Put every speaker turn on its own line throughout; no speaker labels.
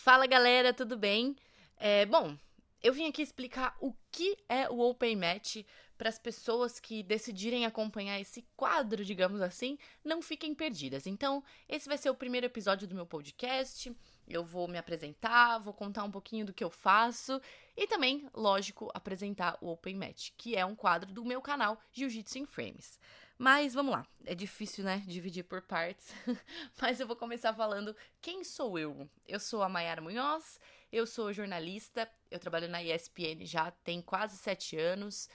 Fala galera, tudo bem? É, bom, eu vim aqui explicar o que é o Open Match para as pessoas que decidirem acompanhar esse quadro, digamos assim, não fiquem perdidas. Então, esse vai ser o primeiro episódio do meu podcast. Eu vou me apresentar, vou contar um pouquinho do que eu faço e também, lógico, apresentar o Open Match, que é um quadro do meu canal Jiu-Jitsu em Frames. Mas vamos lá, é difícil, né, dividir por partes. Mas eu vou começar falando quem sou eu. Eu sou a Mayara Munhoz, eu sou jornalista, eu trabalho na ESPN já tem quase sete anos.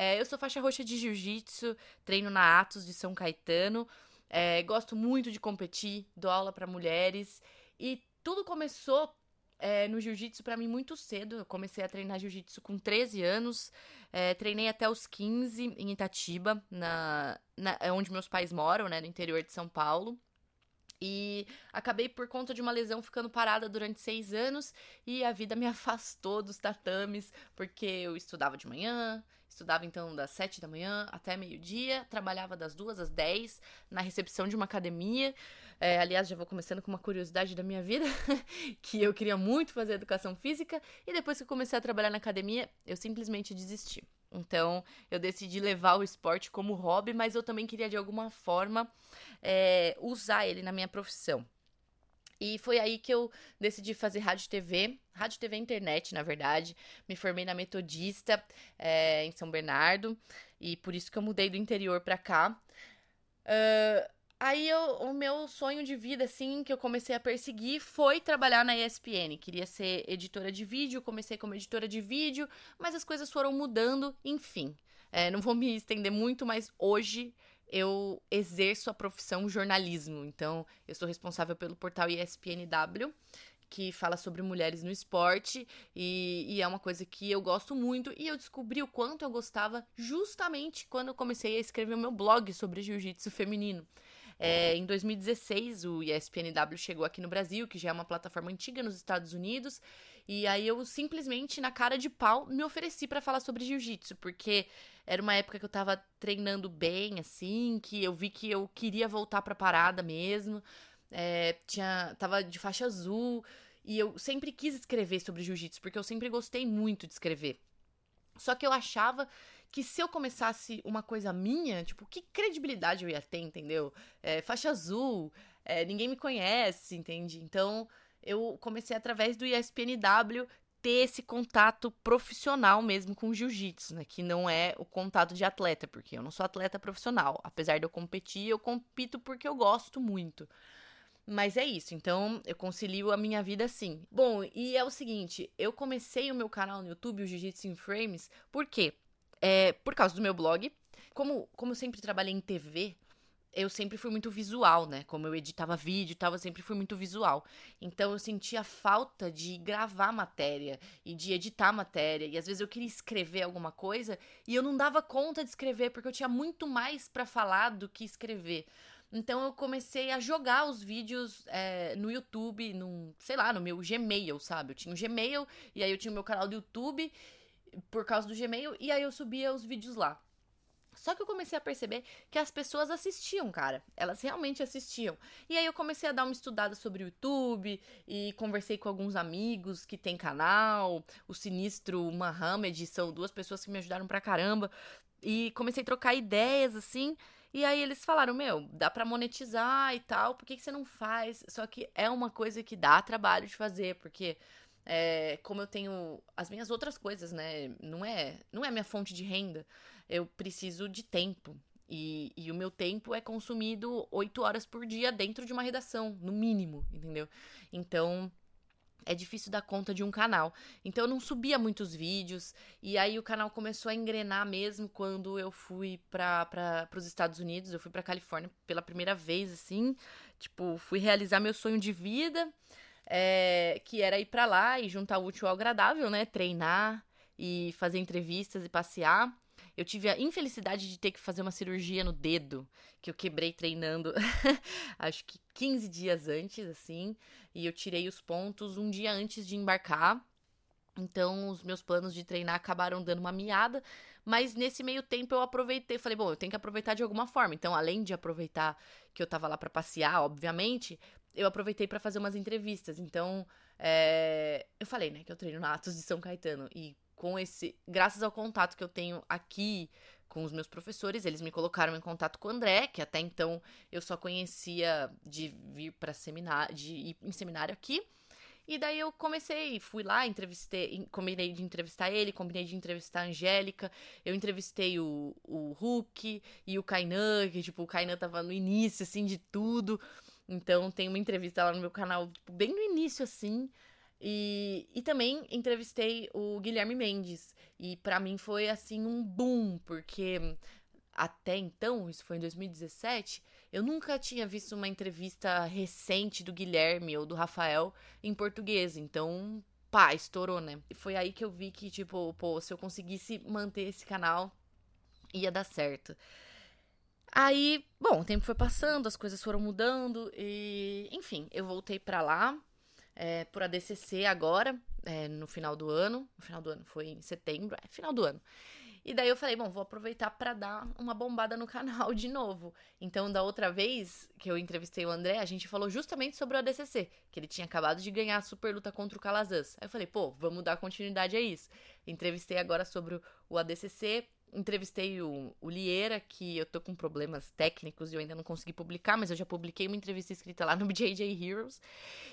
É, eu sou faixa roxa de jiu-jitsu, treino na Atos de São Caetano. É, gosto muito de competir, dou aula para mulheres. E tudo começou é, no jiu-jitsu para mim muito cedo. Eu comecei a treinar jiu-jitsu com 13 anos. É, treinei até os 15 em Itatiba, na, na, é onde meus pais moram, né, no interior de São Paulo. E acabei, por conta de uma lesão, ficando parada durante seis anos e a vida me afastou dos tatames, porque eu estudava de manhã, estudava então das sete da manhã até meio-dia, trabalhava das duas às dez na recepção de uma academia. É, aliás, já vou começando com uma curiosidade da minha vida, que eu queria muito fazer educação física, e depois que comecei a trabalhar na academia, eu simplesmente desisti. Então, eu decidi levar o esporte como hobby, mas eu também queria de alguma forma é, usar ele na minha profissão. E foi aí que eu decidi fazer rádio e TV, rádio TV internet, na verdade. Me formei na Metodista, é, em São Bernardo, e por isso que eu mudei do interior para cá. Uh, Aí eu, o meu sonho de vida, assim, que eu comecei a perseguir foi trabalhar na ESPN. Queria ser editora de vídeo, comecei como editora de vídeo, mas as coisas foram mudando, enfim. É, não vou me estender muito, mas hoje eu exerço a profissão jornalismo. Então, eu sou responsável pelo portal ESPNW, que fala sobre mulheres no esporte, e, e, é uma coisa que eu gosto muito, e eu descobri o quanto eu gostava justamente quando eu comecei a escrever o meu blog sobre jiu-jitsu feminino. É, em 2016, o ESPNW chegou aqui no Brasil, que já é uma plataforma antiga nos Estados Unidos, e aí eu simplesmente, na cara de pau, me ofereci para falar sobre jiu-jitsu, porque era uma época que eu tava treinando bem, assim, que eu vi que eu queria voltar pra parada mesmo. É, tinha, tava de faixa azul, e eu sempre quis escrever sobre jiu-jitsu, porque eu sempre gostei muito de escrever. Só que eu achava que se eu começasse uma coisa minha, tipo, que credibilidade eu ia ter, entendeu? É, faixa azul, é, ninguém me conhece, entende? Então, eu comecei através do ESPNW ter esse contato profissional mesmo com jiu-jitsu, né? Que não é o contato de atleta, porque eu não sou atleta profissional. Apesar de eu competir, eu compito porque eu gosto muito. Mas é isso, então eu concilio a minha vida assim. Bom, e é o seguinte, eu comecei o meu canal no YouTube, o Jiu-Jitsu in Frames, por quê? É, por causa do meu blog. Como, como eu sempre trabalhei em TV, eu sempre fui muito visual, né? Como eu editava vídeo e tal, eu sempre fui muito visual. Então eu sentia falta de gravar matéria e de editar matéria. E às vezes eu queria escrever alguma coisa e eu não dava conta de escrever porque eu tinha muito mais para falar do que escrever. Então eu comecei a jogar os vídeos é, no YouTube, num, sei lá, no meu Gmail, sabe? Eu tinha um Gmail e aí eu tinha o meu canal do YouTube por causa do Gmail, e aí eu subia os vídeos lá. Só que eu comecei a perceber que as pessoas assistiam, cara. Elas realmente assistiam. E aí eu comecei a dar uma estudada sobre o YouTube e conversei com alguns amigos que tem canal. O Sinistro Mohamed são duas pessoas que me ajudaram pra caramba. E comecei a trocar ideias assim. E aí eles falaram: Meu, dá pra monetizar e tal, por que, que você não faz? Só que é uma coisa que dá trabalho de fazer, porque é, como eu tenho as minhas outras coisas, né? Não é, não é minha fonte de renda. Eu preciso de tempo. E, e o meu tempo é consumido oito horas por dia dentro de uma redação, no mínimo, entendeu? Então, é difícil dar conta de um canal. Então eu não subia muitos vídeos. E aí o canal começou a engrenar mesmo quando eu fui para os Estados Unidos. Eu fui para Califórnia pela primeira vez, assim. Tipo, fui realizar meu sonho de vida é, que era ir para lá e juntar o útil ao agradável, né? Treinar e fazer entrevistas e passear. Eu tive a infelicidade de ter que fazer uma cirurgia no dedo, que eu quebrei treinando, acho que 15 dias antes, assim, e eu tirei os pontos um dia antes de embarcar. Então, os meus planos de treinar acabaram dando uma miada, mas nesse meio tempo eu aproveitei, falei, bom, eu tenho que aproveitar de alguma forma. Então, além de aproveitar que eu tava lá para passear, obviamente, eu aproveitei para fazer umas entrevistas. Então, é, eu falei, né, que eu treino na Atos de São Caetano. E com esse. Graças ao contato que eu tenho aqui com os meus professores, eles me colocaram em contato com o André, que até então eu só conhecia de vir para seminário, de ir em seminário aqui. E daí eu comecei, fui lá, entrevistei, combinei de entrevistar ele, combinei de entrevistar a Angélica, eu entrevistei o, o Hulk e o Kainan, que tipo, o Kainan tava no início, assim, de tudo. Então tem uma entrevista lá no meu canal, tipo, bem no início, assim. E, e também entrevistei o Guilherme Mendes. E para mim foi assim um boom, porque até então, isso foi em 2017, eu nunca tinha visto uma entrevista recente do Guilherme ou do Rafael em português. Então, pá, estourou, né? E foi aí que eu vi que, tipo, pô, se eu conseguisse manter esse canal, ia dar certo. Aí, bom, o tempo foi passando, as coisas foram mudando e, enfim, eu voltei para lá, é, por ADCC agora, é, no final do ano. No final do ano, foi em setembro, é, final do ano. E daí eu falei, bom, vou aproveitar para dar uma bombada no canal de novo. Então, da outra vez que eu entrevistei o André, a gente falou justamente sobre o ADCC, que ele tinha acabado de ganhar a super luta contra o Calazans. Aí eu falei, pô, vamos dar continuidade a isso. Entrevistei agora sobre o ADCC, entrevistei o, o Lieira, que eu tô com problemas técnicos e eu ainda não consegui publicar, mas eu já publiquei uma entrevista escrita lá no BJJ Heroes.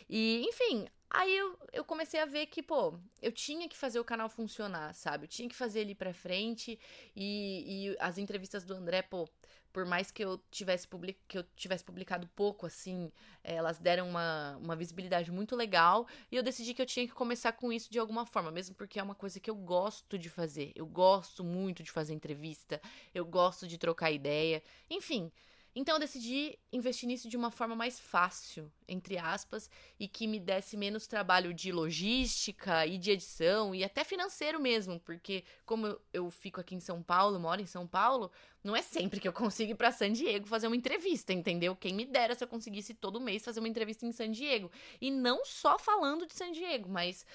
E, enfim, aí eu, eu comecei a ver que, pô, eu tinha que fazer o canal funcionar, sabe? Eu tinha que fazer ele pra frente e, e as entrevistas do André, pô, por mais que eu tivesse, public... que eu tivesse publicado pouco, assim, elas deram uma, uma visibilidade muito legal. E eu decidi que eu tinha que começar com isso de alguma forma, mesmo porque é uma coisa que eu gosto de fazer. Eu gosto muito de fazer entrevista, eu gosto de trocar ideia. Enfim. Então eu decidi investir nisso de uma forma mais fácil, entre aspas, e que me desse menos trabalho de logística e de edição e até financeiro mesmo, porque como eu, fico aqui em São Paulo, moro em São Paulo, não é sempre que eu consigo ir para San Diego fazer uma entrevista, entendeu? Quem me dera se eu conseguisse todo mês fazer uma entrevista em San Diego. E não só falando de San Diego, mas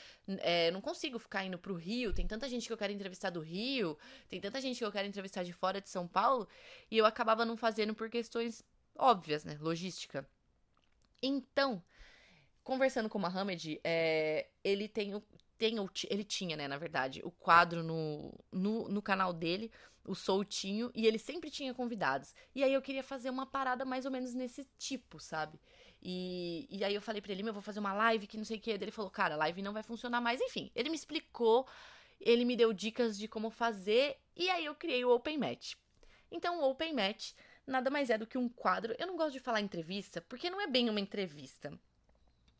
é, não consigo ficar indo pro Rio. Tem tanta gente que eu quero entrevistar do Rio, tem tanta gente que eu quero entrevistar de fora de São Paulo, e eu acabava não fazendo por questões óbvias, né? Logística. Então, conversando com o Mohamed, é, ele tem o, tem ele tinha, né, na verdade, o quadro no, no, no canal dele o soltinho, e ele sempre tinha convidados. E aí eu queria fazer uma parada mais ou menos nesse tipo, sabe? E, e aí eu falei pra ele, eu vou fazer uma live que não sei o que. Ele falou, cara, a live não vai funcionar mais. Enfim, ele me explicou, ele me deu dicas de como fazer, e aí eu criei o Open Match. Então, o Open Match nada mais é do que um quadro. Eu não gosto de falar entrevista, porque não é bem uma entrevista.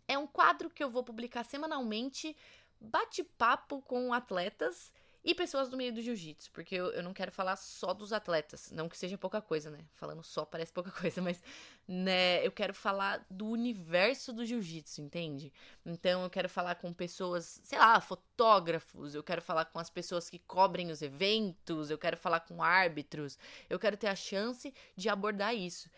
É um quadro que eu vou publicar semanalmente, bate-papo com atletas e pessoas do meio do jiu-jitsu, porque eu, eu não quero falar só dos atletas, não que seja pouca coisa, né? Falando só parece pouca coisa, mas né, eu quero falar do universo do jiu-jitsu, entende? Então eu quero falar com pessoas, sei lá, fotógrafos, eu quero falar com as pessoas que cobrem os eventos, eu quero falar com árbitros, eu quero ter a chance de abordar isso.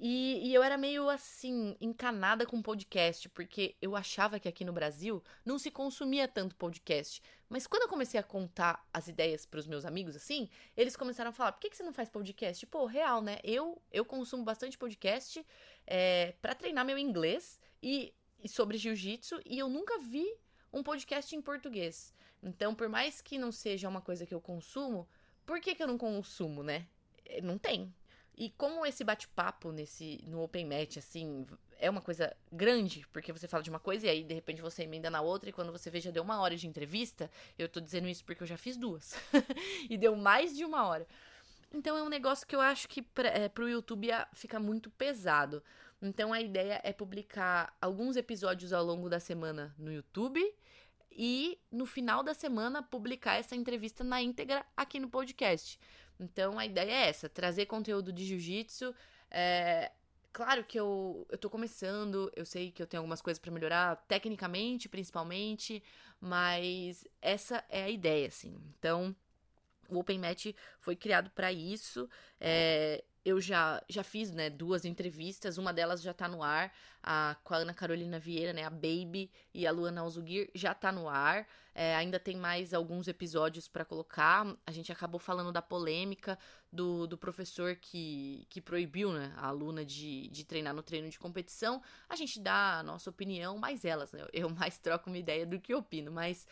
E, e, eu era meio assim, encanada com podcast, porque eu achava que aqui no Brasil não se consumia tanto podcast. Mas quando eu comecei a contar as ideias para os meus amigos, assim, eles começaram a falar: por que, que você não faz podcast? Pô, real, né? Eu, eu consumo bastante podcast é, para treinar meu inglês e, e sobre jiu-jitsu, e eu nunca vi um podcast em português. Então, por mais que não seja uma coisa que eu consumo, por que, que eu não consumo, né? É, não tem. E como esse bate-papo nesse no Open Match, assim, é uma coisa grande, porque você fala de uma coisa e aí de repente você emenda na outra, e quando você vê já deu uma hora de entrevista, eu tô dizendo isso porque eu já fiz duas. e deu mais de uma hora. Então é um negócio que eu acho que pra, é, pro YouTube fica muito pesado. Então a ideia é publicar alguns episódios ao longo da semana no YouTube e no final da semana publicar essa entrevista na íntegra aqui no podcast. Então a ideia é essa: trazer conteúdo de jiu-jitsu. É, claro que eu, eu tô começando, eu sei que eu tenho algumas coisas para melhorar, tecnicamente, principalmente, mas essa é a ideia, assim. Então, o Open Match foi criado para isso. É, eu já, já fiz, né, duas entrevistas, uma delas já tá no ar, a, com a Ana Carolina Vieira, né, a Baby e a Luana Alzugir já tá no ar, é, ainda tem mais alguns episódios para colocar, a gente acabou falando da polêmica do, do professor que, que proibiu, né, a aluna de, de treinar no treino de competição, a gente dá a nossa opinião, mas elas, né, eu mais troco uma ideia do que opino, mas...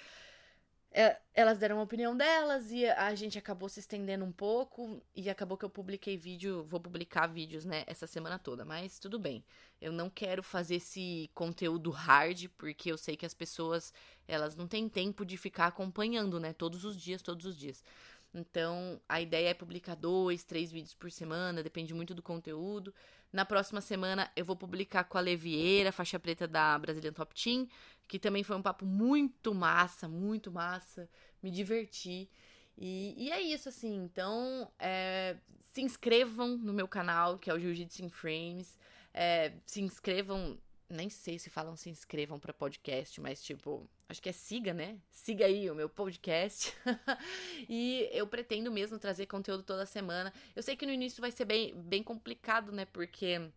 É, elas deram a opinião delas e a gente acabou se estendendo um pouco e acabou que eu publiquei vídeo, vou publicar vídeos, né, essa semana toda, mas tudo bem. Eu não quero fazer esse conteúdo hard porque eu sei que as pessoas, elas não têm tempo de ficar acompanhando, né, todos os dias, todos os dias. Então, a ideia é publicar dois, três vídeos por semana, depende muito do conteúdo. Na próxima semana eu vou publicar com a Levieira, faixa preta da Brazilian Top Team, que também foi um papo muito massa, muito massa. Me diverti. E, e é isso, assim. Então, é, se inscrevam no meu canal, que é o Jiu-Jitsu in Frames. É, se inscrevam nem sei se falam se inscrevam para podcast, mas tipo, acho que é siga, né? Siga aí o meu podcast. e eu pretendo mesmo trazer conteúdo toda semana. Eu sei que no início vai ser bem, bem complicado, né? Porque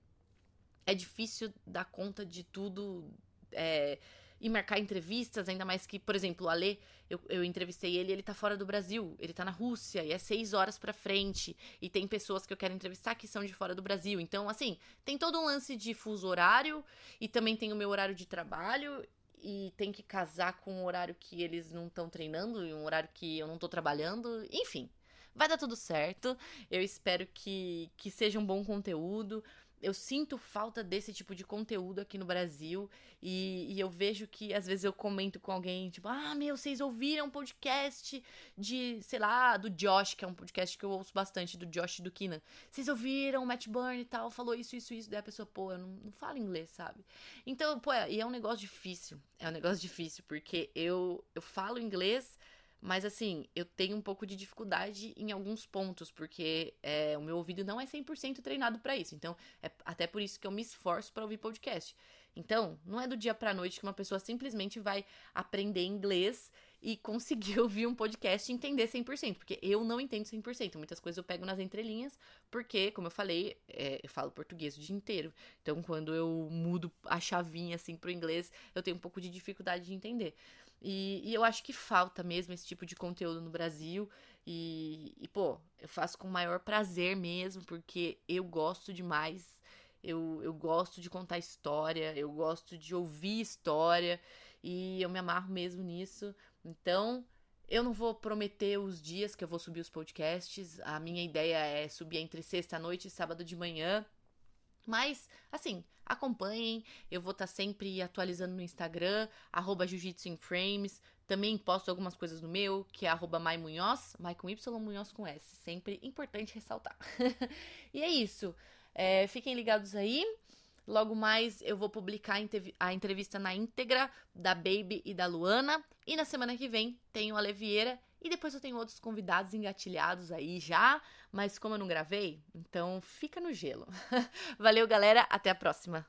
é difícil dar conta de tudo. É, e marcar entrevistas, ainda mais que, por exemplo, o Alê, eu, eu entrevistei ele, ele tá fora do Brasil, ele tá na Rússia, e é seis horas pra frente, e tem pessoas que eu quero entrevistar que são de fora do Brasil. Então, assim, tem todo um lance de fuso horário, e também tem o meu horário de trabalho, e tem que casar com um horário que eles não estão treinando, e um horário que eu não tô trabalhando, enfim. Vai dar tudo certo. Eu espero que, que seja um bom conteúdo eu sinto falta desse tipo de conteúdo aqui no Brasil. E, e, eu vejo que às vezes eu comento com alguém, tipo, ah, meu, vocês ouviram um podcast de, sei lá, do Josh, que é um podcast que eu ouço bastante, do Josh e do Kina. Vocês ouviram o Matt Burn e tal, falou isso, isso, isso. Daí a pessoa, pô, eu não, não falo inglês, sabe? Então, pô, é, e é um negócio difícil. É um negócio difícil, porque eu, eu falo inglês mas assim, eu tenho um pouco de dificuldade em alguns pontos, porque é, o meu ouvido não é 100% treinado para isso. Então, é até por isso que eu me esforço para ouvir podcast. Então, não é do dia pra noite que uma pessoa simplesmente vai aprender inglês e conseguir ouvir um podcast e entender 100%, porque eu não entendo 100%. Muitas coisas eu pego nas entrelinhas, porque, como eu falei, é, eu falo português o dia inteiro. Então, quando eu mudo a chavinha assim pro inglês, eu tenho um pouco de dificuldade de entender. E, e, eu acho que falta mesmo esse tipo de conteúdo no Brasil. E, e, pô, eu faço com o maior prazer mesmo, porque eu gosto demais. Eu, eu gosto de contar história, eu gosto de ouvir história. E eu me amarro mesmo nisso. Então, eu não vou prometer os dias que eu vou subir os podcasts. A minha ideia é subir entre sexta-noite e sábado de manhã. Mas, assim, acompanhem. Eu vou estar tá sempre atualizando no Instagram, arroba Jiu-Jitsu. Também posto algumas coisas no meu, que é arroba Mai Mai com Y, Munhoz com S. Sempre importante ressaltar. e é isso. É, fiquem ligados aí. Logo mais eu vou publicar a entrevista na íntegra da Baby e da Luana. E na semana que vem tenho a Levieira e depois eu tenho outros convidados engatilhados aí já, mas como eu não gravei, então fica no gelo. Valeu, galera, até a próxima.